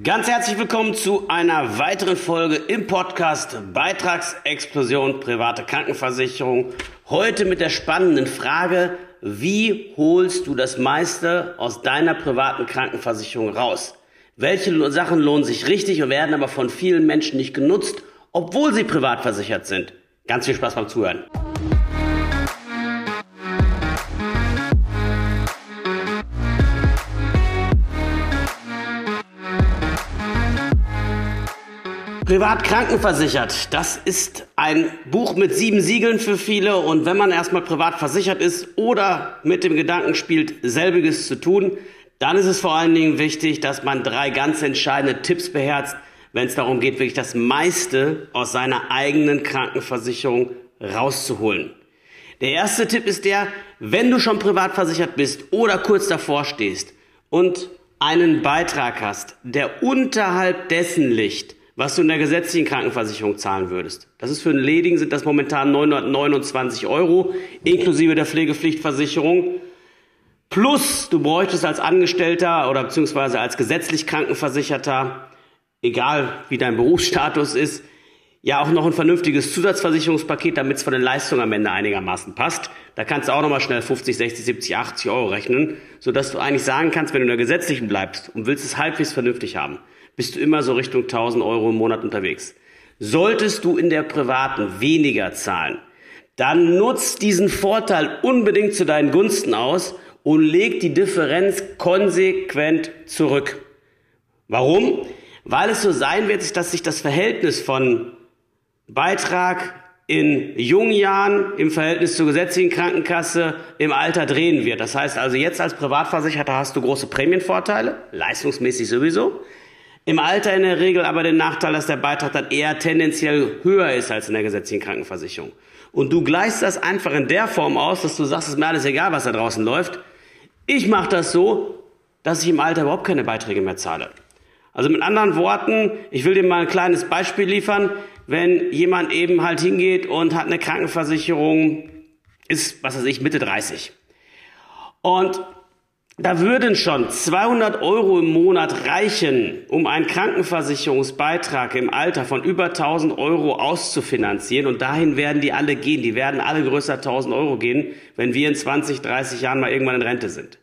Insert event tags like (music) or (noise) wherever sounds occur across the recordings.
Ganz herzlich willkommen zu einer weiteren Folge im Podcast Beitragsexplosion private Krankenversicherung. Heute mit der spannenden Frage, wie holst du das meiste aus deiner privaten Krankenversicherung raus? Welche Sachen lohnen sich richtig und werden aber von vielen Menschen nicht genutzt, obwohl sie privat versichert sind? Ganz viel Spaß beim Zuhören. Privat krankenversichert, das ist ein Buch mit sieben Siegeln für viele und wenn man erstmal privat versichert ist oder mit dem Gedanken spielt, selbiges zu tun, dann ist es vor allen Dingen wichtig, dass man drei ganz entscheidende Tipps beherzt, wenn es darum geht, wirklich das meiste aus seiner eigenen Krankenversicherung rauszuholen. Der erste Tipp ist der, wenn du schon privat versichert bist oder kurz davor stehst und einen Beitrag hast, der unterhalb dessen liegt, was du in der gesetzlichen Krankenversicherung zahlen würdest. Das ist für einen Ledigen sind das momentan 929 Euro, inklusive der Pflegepflichtversicherung. Plus, du bräuchtest als Angestellter oder beziehungsweise als gesetzlich Krankenversicherter, egal wie dein Berufsstatus ist, ja auch noch ein vernünftiges Zusatzversicherungspaket, damit es von den Leistungen am Ende einigermaßen passt. Da kannst du auch nochmal schnell 50, 60, 70, 80 Euro rechnen, sodass du eigentlich sagen kannst, wenn du in der gesetzlichen bleibst und willst es halbwegs vernünftig haben, bist du immer so Richtung 1000 Euro im Monat unterwegs. Solltest du in der privaten weniger zahlen, dann nutzt diesen Vorteil unbedingt zu deinen Gunsten aus und leg die Differenz konsequent zurück. Warum? Weil es so sein wird, dass sich das Verhältnis von Beitrag in jungen Jahren im Verhältnis zur gesetzlichen Krankenkasse im Alter drehen wird. Das heißt also jetzt als Privatversicherter hast du große Prämienvorteile, leistungsmäßig sowieso. Im Alter in der Regel aber den Nachteil, dass der Beitrag dann eher tendenziell höher ist als in der gesetzlichen Krankenversicherung. Und du gleichst das einfach in der Form aus, dass du sagst, es ist mir alles egal, was da draußen läuft. Ich mache das so, dass ich im Alter überhaupt keine Beiträge mehr zahle. Also mit anderen Worten, ich will dir mal ein kleines Beispiel liefern. Wenn jemand eben halt hingeht und hat eine Krankenversicherung, ist, was weiß ich, Mitte 30. Und da würden schon 200 Euro im Monat reichen, um einen Krankenversicherungsbeitrag im Alter von über 1000 Euro auszufinanzieren. Und dahin werden die alle gehen. Die werden alle größer 1000 Euro gehen, wenn wir in 20, 30 Jahren mal irgendwann in Rente sind.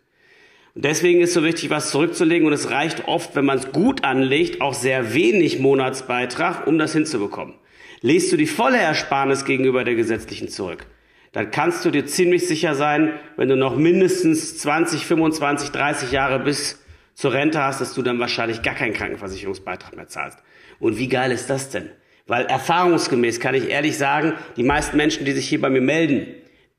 Und deswegen ist so wichtig, was zurückzulegen. Und es reicht oft, wenn man es gut anlegt, auch sehr wenig Monatsbeitrag, um das hinzubekommen. Lest du die volle Ersparnis gegenüber der gesetzlichen zurück dann kannst du dir ziemlich sicher sein, wenn du noch mindestens 20, 25, 30 Jahre bis zur Rente hast, dass du dann wahrscheinlich gar keinen Krankenversicherungsbeitrag mehr zahlst. Und wie geil ist das denn? Weil erfahrungsgemäß kann ich ehrlich sagen, die meisten Menschen, die sich hier bei mir melden,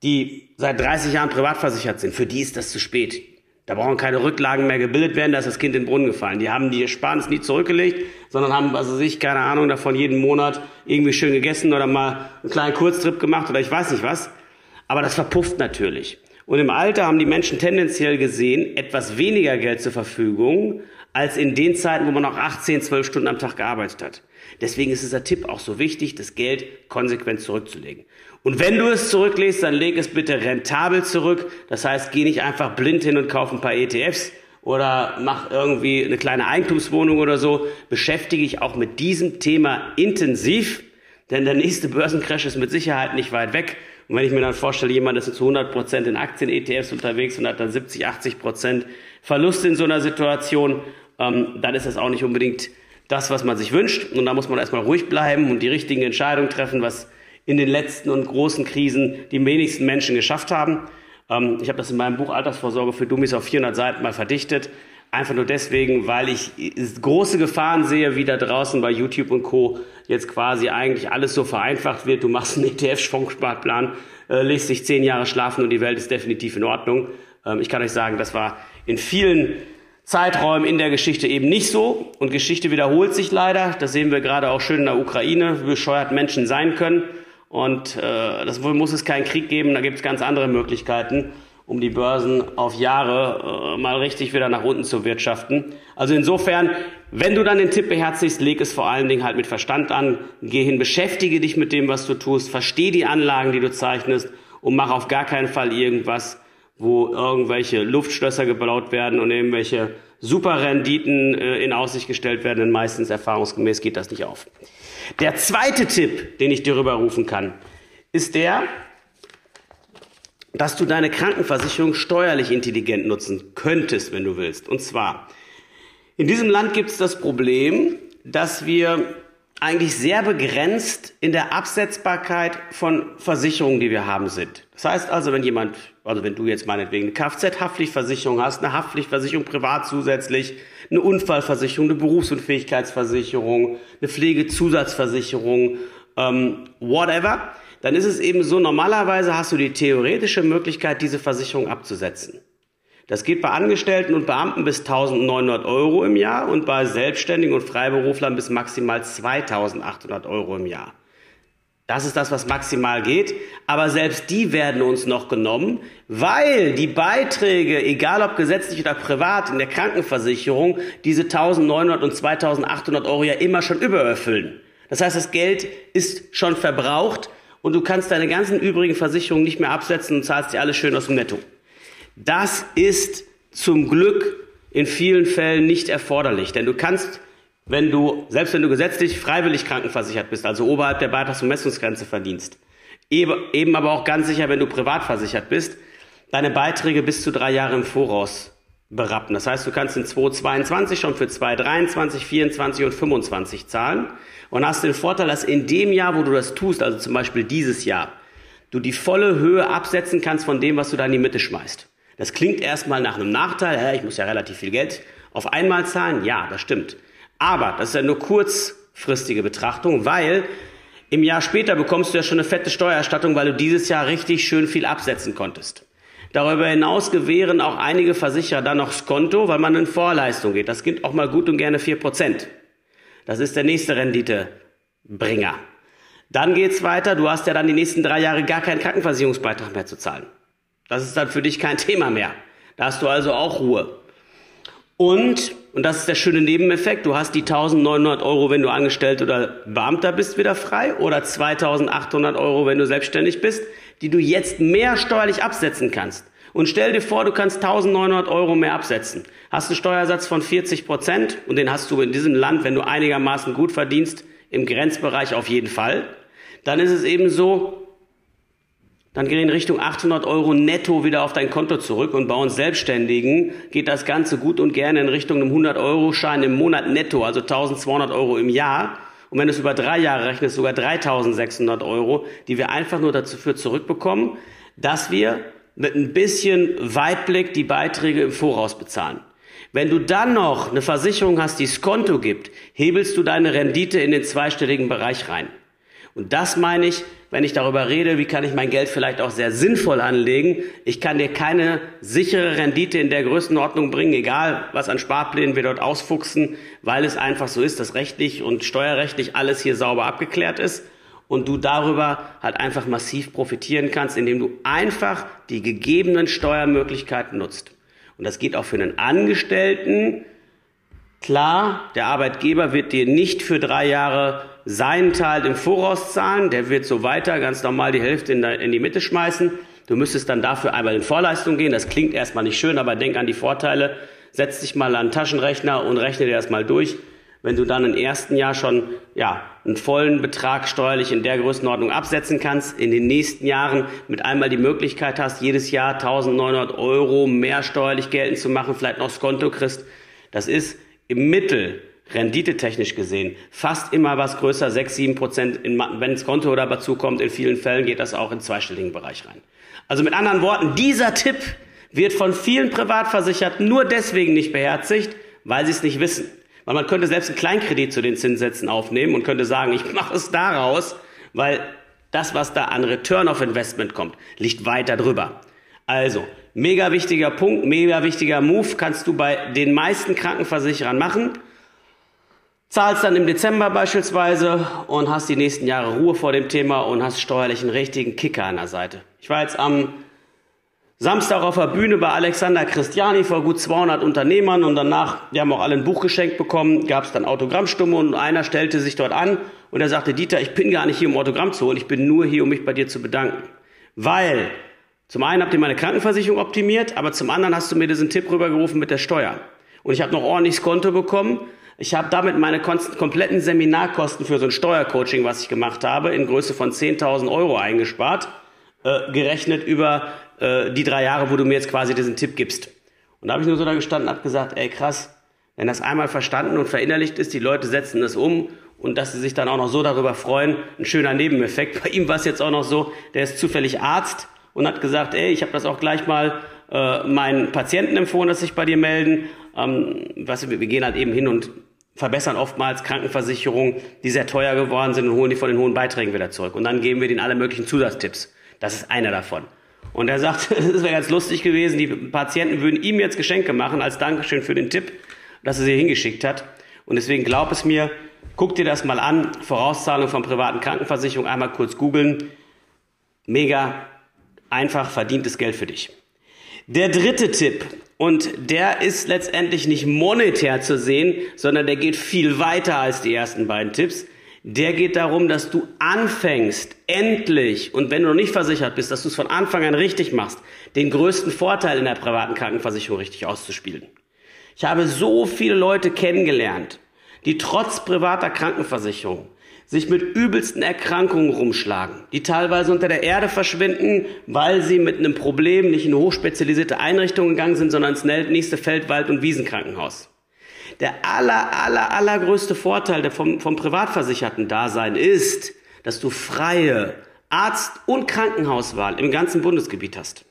die seit 30 Jahren privat versichert sind, für die ist das zu spät. Da brauchen keine Rücklagen mehr gebildet werden, da ist das Kind in den Brunnen gefallen. Die haben die Ersparnis nie zurückgelegt, sondern haben, also sich, keine Ahnung, davon jeden Monat irgendwie schön gegessen oder mal einen kleinen Kurztrip gemacht oder ich weiß nicht was. Aber das verpufft natürlich. Und im Alter haben die Menschen tendenziell gesehen etwas weniger Geld zur Verfügung als in den Zeiten, wo man noch 18, 12 Stunden am Tag gearbeitet hat. Deswegen ist dieser Tipp auch so wichtig, das Geld konsequent zurückzulegen. Und wenn du es zurücklegst, dann leg es bitte rentabel zurück. Das heißt, geh nicht einfach blind hin und kauf ein paar ETFs oder mach irgendwie eine kleine Eigentumswohnung oder so. Beschäftige dich auch mit diesem Thema intensiv, denn der nächste Börsencrash ist mit Sicherheit nicht weit weg. Und wenn ich mir dann vorstelle, jemand ist zu 100 Prozent in Aktien-ETFs unterwegs und hat dann 70, 80 Prozent Verlust in so einer Situation, ähm, dann ist das auch nicht unbedingt das, was man sich wünscht. Und da muss man erstmal ruhig bleiben und die richtigen Entscheidungen treffen, was in den letzten und großen Krisen die wenigsten Menschen geschafft haben. Ähm, ich habe das in meinem Buch Altersvorsorge für Dummies auf 400 Seiten mal verdichtet. Einfach nur deswegen, weil ich große Gefahren sehe, wie da draußen bei YouTube und Co. jetzt quasi eigentlich alles so vereinfacht wird. Du machst einen ETF-Fondssparplan, äh, lässt dich zehn Jahre schlafen und die Welt ist definitiv in Ordnung. Ähm, ich kann euch sagen, das war in vielen Zeiträumen in der Geschichte eben nicht so. Und Geschichte wiederholt sich leider. Das sehen wir gerade auch schön in der Ukraine, wie bescheuert Menschen sein können. Und äh, das muss es keinen Krieg geben, da gibt es ganz andere Möglichkeiten um die Börsen auf Jahre äh, mal richtig wieder nach unten zu wirtschaften. Also insofern, wenn du dann den Tipp beherzigst, leg es vor allen Dingen halt mit Verstand an, geh hin, beschäftige dich mit dem, was du tust, versteh die Anlagen, die du zeichnest und mach auf gar keinen Fall irgendwas, wo irgendwelche Luftschlösser gebaut werden und irgendwelche super Renditen äh, in Aussicht gestellt werden, denn meistens erfahrungsgemäß geht das nicht auf. Der zweite Tipp, den ich dir rüberrufen kann, ist der, dass du deine Krankenversicherung steuerlich intelligent nutzen könntest, wenn du willst. Und zwar, in diesem Land gibt es das Problem, dass wir eigentlich sehr begrenzt in der Absetzbarkeit von Versicherungen, die wir haben, sind. Das heißt also, wenn jemand, also wenn du jetzt meinetwegen eine Kfz-Haftpflichtversicherung hast, eine Haftpflichtversicherung privat zusätzlich, eine Unfallversicherung, eine Berufsunfähigkeitsversicherung, eine Pflegezusatzversicherung, ähm, whatever, dann ist es eben so, normalerweise hast du die theoretische Möglichkeit, diese Versicherung abzusetzen. Das geht bei Angestellten und Beamten bis 1900 Euro im Jahr und bei Selbstständigen und Freiberuflern bis maximal 2800 Euro im Jahr. Das ist das, was maximal geht. Aber selbst die werden uns noch genommen, weil die Beiträge, egal ob gesetzlich oder privat, in der Krankenversicherung diese 1900 und 2800 Euro ja immer schon übererfüllen. Das heißt, das Geld ist schon verbraucht und du kannst deine ganzen übrigen Versicherungen nicht mehr absetzen und zahlst dir alles schön aus dem Netto. Das ist zum Glück in vielen Fällen nicht erforderlich, denn du kannst, wenn du, selbst wenn du gesetzlich freiwillig krankenversichert bist, also oberhalb der Beitragsvermessungsgrenze verdienst, eben aber auch ganz sicher, wenn du privat versichert bist, deine Beiträge bis zu drei Jahre im Voraus berappen. Das heißt, du kannst in 2022 schon für 2023, 24 und 25 zahlen und hast den Vorteil, dass in dem Jahr, wo du das tust, also zum Beispiel dieses Jahr, du die volle Höhe absetzen kannst von dem, was du da in die Mitte schmeißt. Das klingt erstmal nach einem Nachteil. Hä, ich muss ja relativ viel Geld auf einmal zahlen. Ja, das stimmt. Aber das ist ja nur kurzfristige Betrachtung, weil im Jahr später bekommst du ja schon eine fette Steuererstattung, weil du dieses Jahr richtig schön viel absetzen konntest. Darüber hinaus gewähren auch einige Versicherer dann noch Skonto, weil man in Vorleistung geht. Das gibt auch mal gut und gerne vier Prozent. Das ist der nächste Renditebringer. Dann geht's weiter. Du hast ja dann die nächsten drei Jahre gar keinen Krankenversicherungsbeitrag mehr zu zahlen. Das ist dann für dich kein Thema mehr. Da hast du also auch Ruhe. Und, und das ist der schöne Nebeneffekt, du hast die 1900 Euro, wenn du Angestellter oder Beamter bist, wieder frei oder 2800 Euro, wenn du selbstständig bist, die du jetzt mehr steuerlich absetzen kannst. Und stell dir vor, du kannst 1900 Euro mehr absetzen. Hast einen Steuersatz von 40 Prozent und den hast du in diesem Land, wenn du einigermaßen gut verdienst, im Grenzbereich auf jeden Fall. Dann ist es eben so, dann gehen in Richtung 800 Euro netto wieder auf dein Konto zurück und bei uns Selbstständigen geht das Ganze gut und gerne in Richtung einem 100-Euro-Schein im Monat netto, also 1200 Euro im Jahr. Und wenn du es über drei Jahre rechnest, sogar 3600 Euro, die wir einfach nur dafür zurückbekommen, dass wir mit ein bisschen Weitblick die Beiträge im Voraus bezahlen. Wenn du dann noch eine Versicherung hast, die es Konto gibt, hebelst du deine Rendite in den zweistelligen Bereich rein. Und das meine ich, wenn ich darüber rede, wie kann ich mein Geld vielleicht auch sehr sinnvoll anlegen. Ich kann dir keine sichere Rendite in der Größenordnung bringen, egal was an Sparplänen wir dort ausfuchsen, weil es einfach so ist, dass rechtlich und steuerrechtlich alles hier sauber abgeklärt ist und du darüber halt einfach massiv profitieren kannst, indem du einfach die gegebenen Steuermöglichkeiten nutzt. Und das geht auch für einen Angestellten. Klar, der Arbeitgeber wird dir nicht für drei Jahre seinen Teil im Voraus zahlen, der wird so weiter ganz normal die Hälfte in, die Mitte schmeißen. Du müsstest dann dafür einmal in Vorleistung gehen. Das klingt erstmal nicht schön, aber denk an die Vorteile. Setz dich mal an den Taschenrechner und rechne dir das mal durch. Wenn du dann im ersten Jahr schon ja, einen vollen Betrag steuerlich in der Größenordnung absetzen kannst, in den nächsten Jahren mit einmal die Möglichkeit hast, jedes Jahr 1900 Euro mehr steuerlich geltend zu machen, vielleicht noch das Konto kriegst, das ist im Mittel renditetechnisch gesehen fast immer was größer, 6, 7 Prozent, wenn das Konto dazu kommt. In vielen Fällen geht das auch in zweistelligen Bereich rein. Also mit anderen Worten, dieser Tipp wird von vielen Privatversicherten nur deswegen nicht beherzigt, weil sie es nicht wissen. Weil man könnte selbst einen Kleinkredit zu den Zinssätzen aufnehmen und könnte sagen, ich mache es daraus, weil das, was da an Return of Investment kommt, liegt weiter drüber. Also, mega wichtiger Punkt, mega wichtiger Move kannst du bei den meisten Krankenversicherern machen zahlst dann im Dezember beispielsweise und hast die nächsten Jahre Ruhe vor dem Thema und hast steuerlich einen richtigen Kicker an der Seite. Ich war jetzt am Samstag auf der Bühne bei Alexander Christiani vor gut 200 Unternehmern und danach, die haben auch alle ein Buch geschenkt bekommen, gab es dann Autogrammstumme und einer stellte sich dort an und er sagte, Dieter, ich bin gar nicht hier, um Autogramm zu holen, ich bin nur hier, um mich bei dir zu bedanken. Weil zum einen habt ihr meine Krankenversicherung optimiert, aber zum anderen hast du mir diesen Tipp rübergerufen mit der Steuer. Und ich habe noch ordentliches Konto bekommen. Ich habe damit meine kompletten Seminarkosten für so ein Steuercoaching, was ich gemacht habe, in Größe von 10.000 Euro eingespart, äh, gerechnet über äh, die drei Jahre, wo du mir jetzt quasi diesen Tipp gibst. Und da habe ich nur so da gestanden und habe gesagt, ey krass, wenn das einmal verstanden und verinnerlicht ist, die Leute setzen das um und dass sie sich dann auch noch so darüber freuen, ein schöner Nebeneffekt. (laughs) Bei ihm war es jetzt auch noch so, der ist zufällig Arzt und hat gesagt, ey, ich habe das auch gleich mal äh, meinen Patienten empfohlen, dass sich bei dir melden. Ähm, was, wir gehen halt eben hin und verbessern oftmals Krankenversicherungen, die sehr teuer geworden sind und holen die von den hohen Beiträgen wieder zurück. Und dann geben wir denen alle möglichen Zusatztipps. Das ist einer davon. Und er sagt, (laughs) es wäre ganz lustig gewesen, die Patienten würden ihm jetzt Geschenke machen als Dankeschön für den Tipp, dass er sie hingeschickt hat. Und deswegen glaub es mir, guck dir das mal an. Vorauszahlung von privaten Krankenversicherungen, einmal kurz googeln. Mega einfach verdientes Geld für dich. Der dritte Tipp, und der ist letztendlich nicht monetär zu sehen, sondern der geht viel weiter als die ersten beiden Tipps. Der geht darum, dass du anfängst, endlich, und wenn du noch nicht versichert bist, dass du es von Anfang an richtig machst, den größten Vorteil in der privaten Krankenversicherung richtig auszuspielen. Ich habe so viele Leute kennengelernt, die trotz privater Krankenversicherung sich mit übelsten Erkrankungen rumschlagen, die teilweise unter der Erde verschwinden, weil sie mit einem Problem nicht in hochspezialisierte Einrichtung gegangen sind, sondern ins nächste Feldwald- und Wiesenkrankenhaus. Der aller, aller, allergrößte Vorteil vom, vom privatversicherten Dasein ist, dass du freie Arzt- und Krankenhauswahl im ganzen Bundesgebiet hast.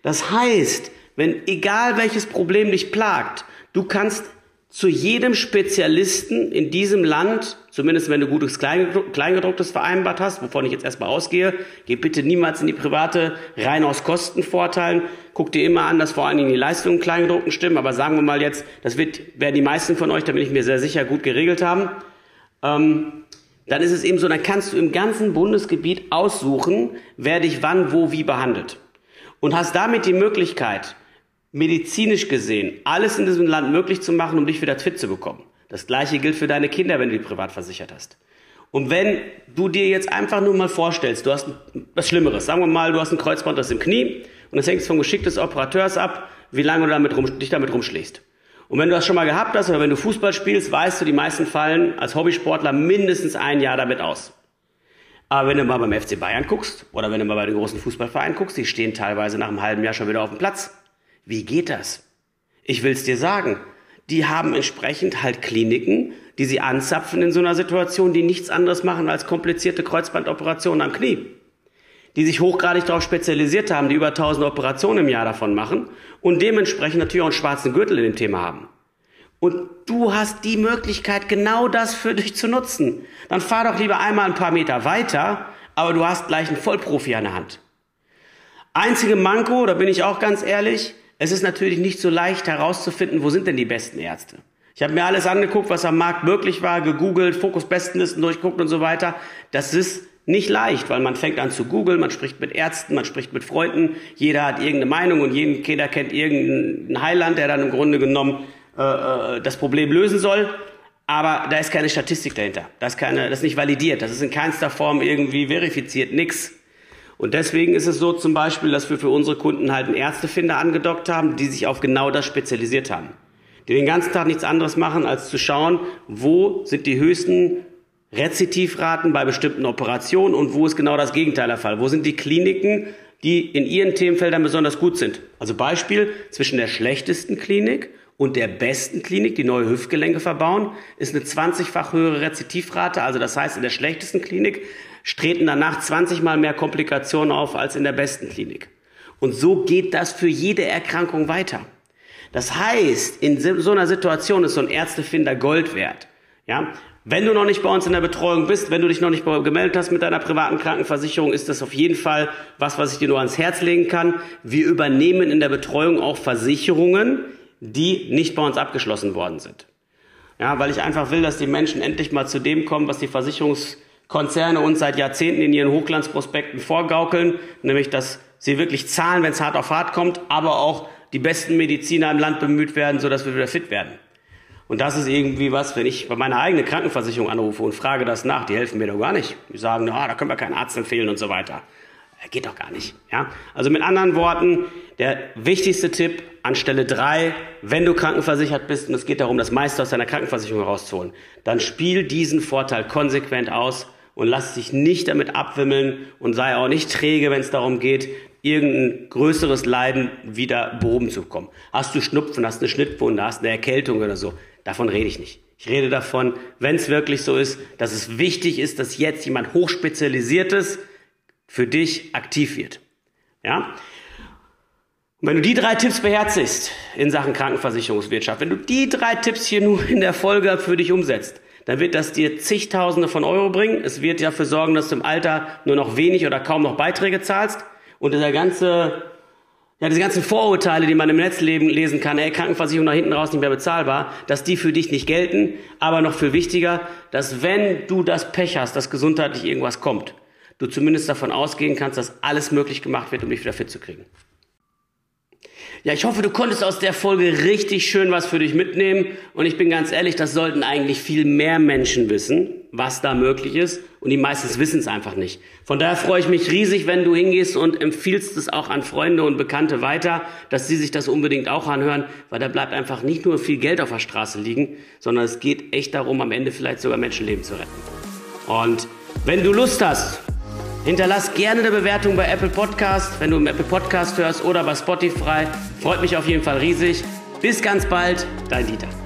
Das heißt, wenn egal welches Problem dich plagt, du kannst zu jedem Spezialisten in diesem Land, zumindest wenn du gutes Kleingedrucktes vereinbart hast, wovon ich jetzt erstmal ausgehe, geh bitte niemals in die private, rein aus Kostenvorteilen. Guck dir immer an, dass vor allen Dingen die Leistungen Kleingedruckten stimmen, aber sagen wir mal jetzt, das wird, werden die meisten von euch, da bin ich mir sehr sicher, gut geregelt haben. Ähm, dann ist es eben so, dann kannst du im ganzen Bundesgebiet aussuchen, wer dich wann, wo, wie behandelt. Und hast damit die Möglichkeit, medizinisch gesehen alles in diesem Land möglich zu machen, um dich wieder fit zu bekommen. Das gleiche gilt für deine Kinder, wenn du die privat versichert hast. Und wenn du dir jetzt einfach nur mal vorstellst, du hast was Schlimmeres, sagen wir mal, du hast ein Kreuzband aus dem Knie und das hängt vom Geschick des Operateurs ab, wie lange du damit rum, dich damit rumschlägst. Und wenn du das schon mal gehabt hast oder wenn du Fußball spielst, weißt du, die meisten fallen als Hobbysportler mindestens ein Jahr damit aus. Aber wenn du mal beim FC Bayern guckst oder wenn du mal bei den großen Fußballvereinen guckst, die stehen teilweise nach einem halben Jahr schon wieder auf dem Platz. Wie geht das? Ich will's dir sagen. Die haben entsprechend halt Kliniken, die sie anzapfen in so einer Situation, die nichts anderes machen als komplizierte Kreuzbandoperationen am Knie. Die sich hochgradig darauf spezialisiert haben, die über 1000 Operationen im Jahr davon machen und dementsprechend natürlich auch einen schwarzen Gürtel in dem Thema haben. Und du hast die Möglichkeit, genau das für dich zu nutzen. Dann fahr doch lieber einmal ein paar Meter weiter, aber du hast gleich einen Vollprofi an der Hand. Einzige Manko, da bin ich auch ganz ehrlich, es ist natürlich nicht so leicht herauszufinden, wo sind denn die besten Ärzte. Ich habe mir alles angeguckt, was am Markt möglich war, gegoogelt, Fokus-Bestenlisten durchguckt und so weiter. Das ist nicht leicht, weil man fängt an zu googeln, man spricht mit Ärzten, man spricht mit Freunden, jeder hat irgendeine Meinung und jeder kennt irgendeinen Heiland, der dann im Grunde genommen äh, äh, das Problem lösen soll. Aber da ist keine Statistik dahinter. Das ist, keine, das ist nicht validiert. Das ist in keinster Form irgendwie verifiziert. Nix. Und deswegen ist es so zum Beispiel, dass wir für unsere Kunden halt einen Ärztefinder angedockt haben, die sich auf genau das spezialisiert haben. Die den ganzen Tag nichts anderes machen, als zu schauen, wo sind die höchsten Rezitivraten bei bestimmten Operationen und wo ist genau das Gegenteil der Fall. Wo sind die Kliniken, die in ihren Themenfeldern besonders gut sind. Also Beispiel zwischen der schlechtesten Klinik und der besten Klinik, die neue Hüftgelenke verbauen, ist eine 20-fach höhere Rezitivrate. Also das heißt, in der schlechtesten Klinik treten danach 20 mal mehr Komplikationen auf als in der besten Klinik. Und so geht das für jede Erkrankung weiter. Das heißt, in so einer Situation ist so ein Ärztefinder Gold wert. Ja? Wenn du noch nicht bei uns in der Betreuung bist, wenn du dich noch nicht gemeldet hast mit deiner privaten Krankenversicherung, ist das auf jeden Fall was, was ich dir nur ans Herz legen kann. Wir übernehmen in der Betreuung auch Versicherungen, die nicht bei uns abgeschlossen worden sind. Ja, weil ich einfach will, dass die Menschen endlich mal zu dem kommen, was die Versicherungs Konzerne uns seit Jahrzehnten in ihren Hochglanzprospekten vorgaukeln, nämlich dass sie wirklich zahlen, wenn es hart auf hart kommt, aber auch die besten Mediziner im Land bemüht werden, sodass wir wieder fit werden. Und das ist irgendwie was, wenn ich bei meiner eigenen Krankenversicherung anrufe und frage das nach, die helfen mir doch gar nicht. Die sagen, ah, da können wir keinen Arzt empfehlen und so weiter. Geht doch gar nicht. Ja? Also mit anderen Worten, der wichtigste Tipp an Stelle drei: wenn du krankenversichert bist und es geht darum, das meiste aus deiner Krankenversicherung herauszuholen, dann spiel diesen Vorteil konsequent aus und lass dich nicht damit abwimmeln und sei auch nicht träge, wenn es darum geht, irgendein größeres Leiden wieder behoben zu bekommen. Hast du Schnupfen, hast eine Schnittwunde, hast eine Erkältung oder so, davon rede ich nicht. Ich rede davon, wenn es wirklich so ist, dass es wichtig ist, dass jetzt jemand hochspezialisiertes für dich aktiv wird. Ja? Und wenn du die drei Tipps beherzigst in Sachen Krankenversicherungswirtschaft, wenn du die drei Tipps hier nur in der Folge für dich umsetzt, dann wird das dir zigtausende von Euro bringen. Es wird dafür sorgen, dass du im Alter nur noch wenig oder kaum noch Beiträge zahlst. Und dieser ganze, ja, diese ganzen Vorurteile, die man im Netz lesen kann, ey, Krankenversicherung nach hinten raus nicht mehr bezahlbar, dass die für dich nicht gelten. Aber noch viel wichtiger, dass wenn du das Pech hast, dass gesundheitlich irgendwas kommt, du zumindest davon ausgehen kannst, dass alles möglich gemacht wird, um dich wieder fit zu kriegen. Ja, ich hoffe, du konntest aus der Folge richtig schön was für dich mitnehmen. Und ich bin ganz ehrlich, das sollten eigentlich viel mehr Menschen wissen, was da möglich ist. Und die meistens wissen es einfach nicht. Von daher freue ich mich riesig, wenn du hingehst und empfiehlst es auch an Freunde und Bekannte weiter, dass sie sich das unbedingt auch anhören, weil da bleibt einfach nicht nur viel Geld auf der Straße liegen, sondern es geht echt darum, am Ende vielleicht sogar Menschenleben zu retten. Und wenn du Lust hast, Hinterlass gerne eine Bewertung bei Apple Podcast, wenn du im Apple Podcast hörst oder bei Spotify. Freut mich auf jeden Fall riesig. Bis ganz bald, dein Dieter.